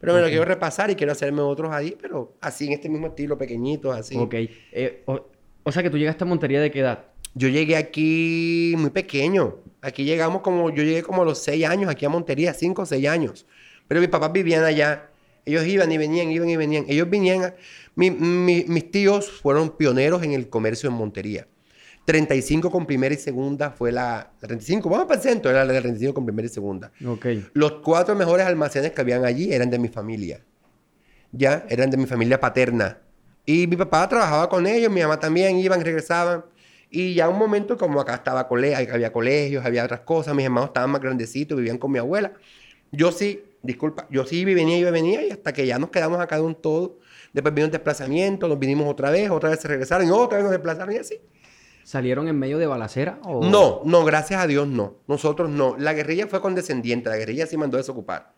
Pero me lo quiero repasar y quiero hacerme otros ahí, pero así en este mismo estilo, pequeñitos, así. Ok. Eh, o, o sea que tú llegaste a Montería de qué edad? Yo llegué aquí muy pequeño. Aquí llegamos como, yo llegué como a los 6 años, aquí a Montería, 5 o 6 años. Pero mis papás vivían allá. Ellos iban y venían, iban y venían. Ellos vinían, a- mi- mi- mis tíos fueron pioneros en el comercio en Montería. 35 con primera y segunda fue la, la 35, vamos para el centro, era la de 35 con primera y segunda. Ok. Los cuatro mejores almacenes que habían allí eran de mi familia. Ya, eran de mi familia paterna. Y mi papá trabajaba con ellos, mi mamá también, iban, regresaban. Y ya un momento como acá estaba cole había colegios, había otras cosas, mis hermanos estaban más grandecitos, vivían con mi abuela. Yo sí, disculpa, yo sí venía y venía y hasta que ya nos quedamos acá de un todo. Después vino un desplazamiento, nos vinimos otra vez, otra vez se regresaron y otra vez nos desplazaron y así. ¿Salieron en medio de balacera? O... No, no, gracias a Dios no. Nosotros no. La guerrilla fue condescendiente, la guerrilla sí mandó a desocupar.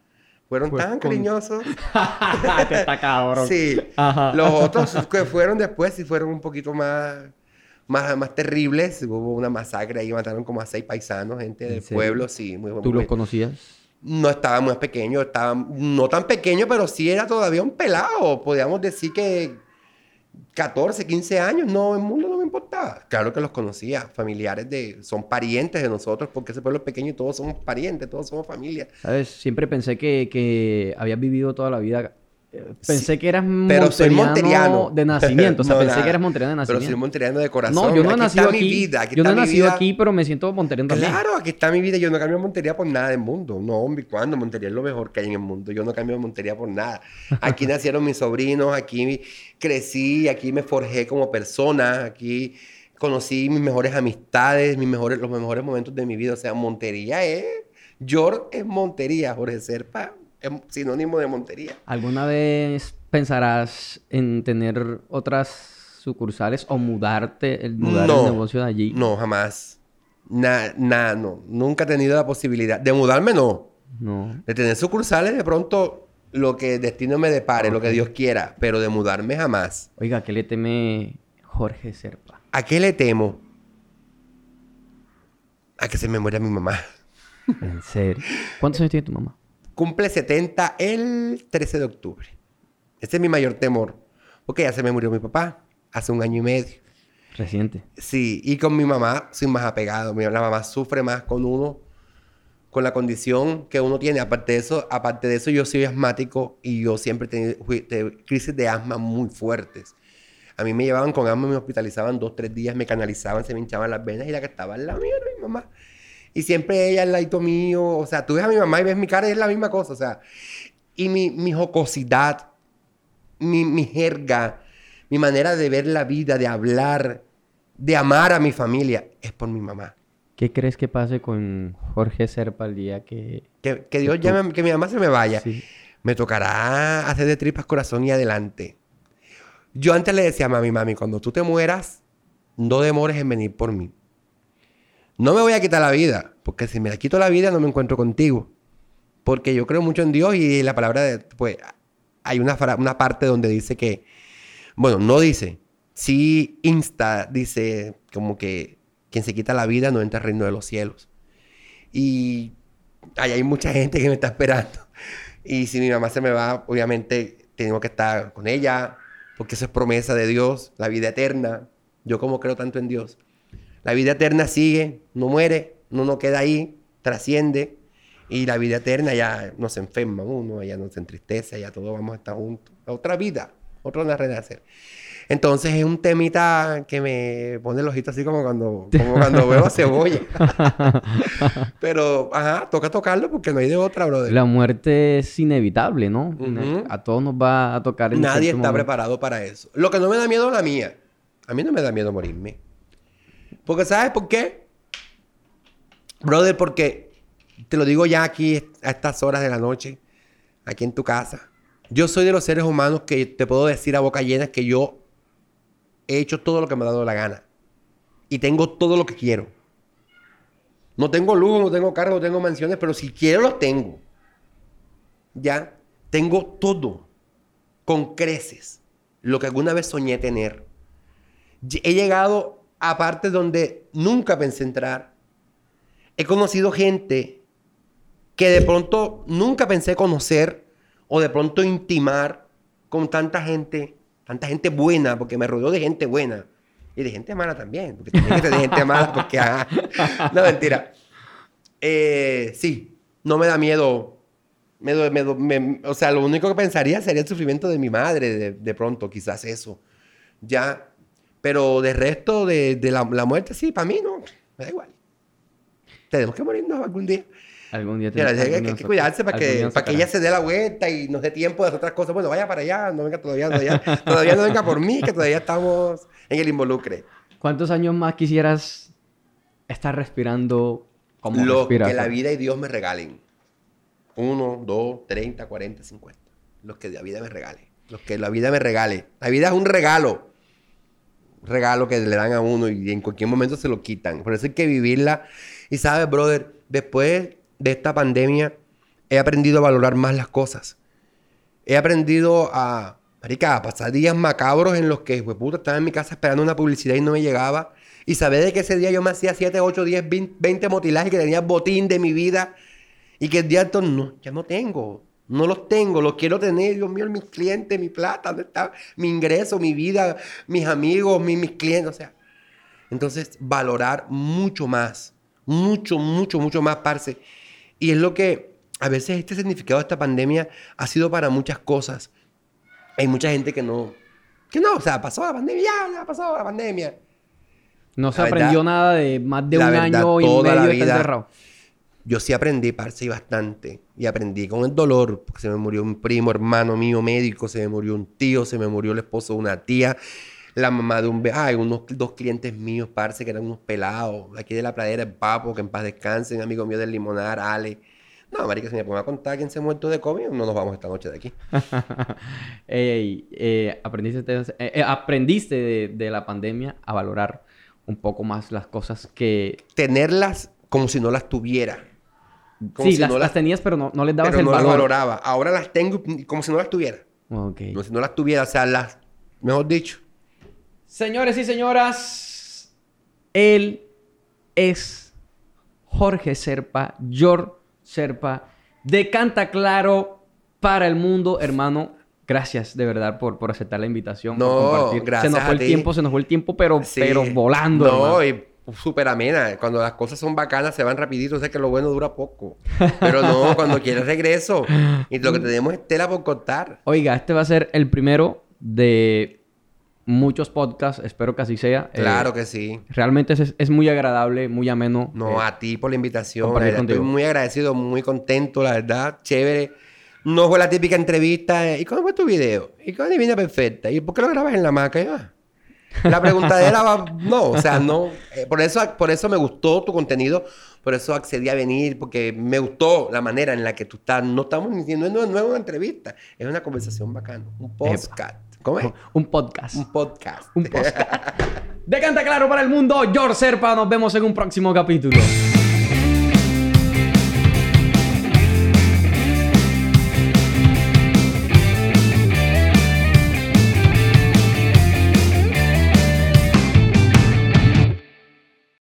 Fueron Pues tan con- cariñosos. Te está cabrón. Sí. Ajá. Los otros que fueron después sí fueron un poquito más, más, más terribles. Hubo una masacre ahí, mataron como a seis paisanos, gente ¿En del serio? pueblo, sí. Muy, ¿Tú muy- los conocías? No estaba muy pequeño, estaba no tan pequeño, pero sí era todavía un pelado. Podríamos decir que 14, 15 años, no, el mundo no me importaba. Claro que los conocía, familiares de, son parientes de nosotros, porque ese pueblo es pequeño y todos somos parientes, todos somos familia. ¿Sabes? Siempre pensé que, que habías vivido toda la vida. Pensé que eras Pero soy monteriano. de nacimiento. O sea, No, pensé nada. que eras monteriano de Pero nacimiento. soy monteriano de corazón. no, yo no he nacido aquí. mi vida, aquí yo no he nacido vida. aquí, pero me siento monteriano también. Claro, aquí está mi vida. Yo no cambio Montería por nada del mundo. No, hombre, ¿cuándo? Montería es lo mejor que hay en el mundo. Yo no cambio Montería por nada. Aquí nacieron mis sobrinos, aquí crecí, aquí me forjé como persona, aquí conocí mis mejores amistades, mis mejores, los mejores momentos de mi vida. O sea, Montería es... George es Montería, Jorge Serpa es sinónimo de Montería. ¿Alguna vez pensarás en tener otras sucursales o mudarte, el mudar No, el negocio de allí? No, jamás. Nada, nada, no. Nunca he tenido la posibilidad. De mudarme, no. No. De tener sucursales, de pronto, lo que el destino me depare, lo que Dios quiera. Pero de mudarme, jamás. Oiga, ¿qué le teme Jorge Serpa? ¿A qué le temo? A que se me muera mi mamá. En serio. ¿Cuántos años tiene tu mamá? Cumple 70 el 13 de octubre. Ese es mi mayor temor. Porque ya se me murió mi papá hace un año y medio. Reciente. Sí, y con mi mamá soy más apegado. Mi, la mamá sufre más con uno, con la condición que uno tiene. Aparte de eso, aparte de eso yo soy asmático y yo siempre he tenido crisis de asma muy fuertes. A mí me llevaban con asma, me hospitalizaban dos, tres días, me canalizaban, se me hinchaban las venas y la que estaba lado mío era mi mamá. Y siempre ella al ladito mío. O sea, tú ves a mi mamá y ves mi cara y es la misma cosa. O sea, y mi, mi jocosidad, mi, mi jerga, mi manera de ver la vida, de hablar, de amar a mi familia, es por mi mamá. ¿Qué crees que pase con Jorge Serpa el día que... Que, que Dios tú- llame, que mi mamá se me vaya. Sí. Me tocará hacer de tripas corazón y adelante. Yo antes le decía a mami, mami, cuando tú te mueras, no demores en venir por mí. No me voy a quitar la vida, porque si me la quito la vida no me encuentro contigo. Porque yo creo mucho en Dios y la palabra de, pues, hay una, una parte donde dice que, bueno, no dice, sí insta, dice como que quien se quita la vida no entra al reino de los cielos. Y ahí hay mucha gente que me está esperando. Y si mi mamá se me va, obviamente tengo que estar con ella, porque eso es promesa de Dios, la vida eterna. Yo como creo tanto en Dios. La vida eterna sigue, no muere, no no queda ahí, trasciende. Y la vida eterna ya no se enferma uno, ya no se entristece, ya todos vamos a estar juntos. Otra vida, otra una renacer. Entonces es un temita que me pone el ojito así como cuando, como cuando veo cebolla. Pero, ajá, toca tocarlo porque no hay de otra, brother. La muerte es inevitable, ¿no? A todos nos va a tocar en Nadie está momento. preparado para eso. Lo que no me da miedo es la mía. A mí no me da miedo morirme. Porque, ¿sabes por qué? Brother, porque te lo digo ya aquí a estas horas de la noche, aquí en tu casa. Yo soy de los seres humanos que te puedo decir a boca llena que yo he hecho todo lo que me ha dado la gana. Y tengo todo lo que quiero. No tengo lujo, no tengo carro, no tengo mansiones, pero si quiero los tengo. Ya, tengo todo con creces lo que alguna vez soñé tener. He llegado a donde nunca pensé entrar. He conocido gente que de pronto nunca pensé conocer o de pronto intimar con tanta gente, tanta gente buena, porque me rodeo de gente buena y de gente mala también, porque también de gente mala, porque ajá. no mentira. Eh, sí, no me da miedo. Me, me me- o sea, lo único que pensaría sería el sufrimiento de mi madre, de, de pronto, quizás eso. Ya. Pero de resto, de, de la, la muerte, sí, para mí no, me da igual. Tenemos que morirnos algún día. Algún día tenemos- que, hay que cuidarse para que, para que ella se dé la vuelta y nos dé tiempo de hacer otras cosas. Bueno, vaya para allá, no venga todavía, todavía, todavía, todavía no venga por mí, que todavía estamos en el involucre. ¿Cuántos años más quisieras estar respirando como Lo respiras? que la vida y Dios me regalen. Uno, dos, treinta, cuarenta, cincuenta. Los que la vida me regale. Los que la vida me regale. La vida es un regalo. Regalo que le dan a uno y en cualquier momento se lo quitan. Por eso hay que vivirla. Y sabes, brother, después de esta pandemia he aprendido a valorar más las cosas. He aprendido a, marica, a pasar días macabros en los que, pues, puta, estaba en mi casa esperando una publicidad y no me llegaba. Y saber de que ese día yo me hacía 7, 8, 10, 20 motilajes que tenía botín de mi vida. Y que el día entonces, no, ya no tengo. No los tengo, los quiero tener, Dios mío, mis clientes, mi plata, ¿dónde está mi ingreso, mi vida, mis amigos, mi- mis clientes? O sea, entonces valorar mucho más, mucho, mucho, mucho más, parce. Y es lo que a veces este significado de esta pandemia ha sido para muchas cosas. Hay mucha gente que no, que no, o sea, pasó la pandemia, ya, ya pasó la pandemia. No se La aprendió verdad- nada de más de un verdad, año y medio de estar encerrado. Yo sí aprendí, parce, y bastante. Y aprendí con el dolor, porque se me murió un primo, hermano mío, médico, se me murió un tío, se me murió el esposo de una tía, la mamá de un... Ay, unos dos clientes míos, parce, que eran unos pelados. Aquí de la pradera, el Papo, que en paz descansen, amigo mío del Limonar, Ale. No, marica, si me pongo a contar quién se ha muerto de COVID, no nos vamos esta noche de aquí. Ey, eh, aprendiste, te- eh, eh, aprendiste de, de la pandemia a valorar un poco más las cosas que... Tenerlas como si no las tuviera. Como sí, si las, no las tenías, pero no, no les dabas pero el no las valor. valoraba. Ahora las tengo como si no las tuviera. Ok. Como si no las tuviera, o sea, las... Mejor dicho. Señores y señoras, él es Jorge Serpa, George Serpa, de Canta Claro para el mundo, hermano. Gracias de verdad por, por aceptar la invitación, No, por compartir. gracias se nos fue a el ti. tiempo, se nos fue el tiempo, pero, Sí. pero volando. No, hermano. y súper amena. Cuando las cosas son bacanas, se van rapidito. O sea que lo bueno dura poco. Pero no, cuando quieres regreso. Y lo que tenemos es tela por contar. Oiga, este va a ser el primero de muchos podcasts, espero que así sea. Eh, Claro que sí. Realmente es, es muy agradable, muy ameno. No, eh, a ti por la invitación. compartir la verdad, Estoy muy agradecido, muy contento, la verdad. Chévere. No fue la típica entrevista. ¿Y cómo fue tu video? ¿Y cómo divina perfecta? ¿Y por qué lo grabas en la maca? La preguntadera va... No, o sea, no. Eh, por, eso, por eso me gustó tu contenido. Por eso accedí a venir. Porque me gustó la manera en la que tú estás. No estamos diciendo... No, no es una entrevista. Es una conversación bacana. Un podcast. ¿Cómo es? Un podcast. Un podcast. Un podcast. De Canta Claro para el mundo, George Serpa. Nos vemos en un próximo capítulo.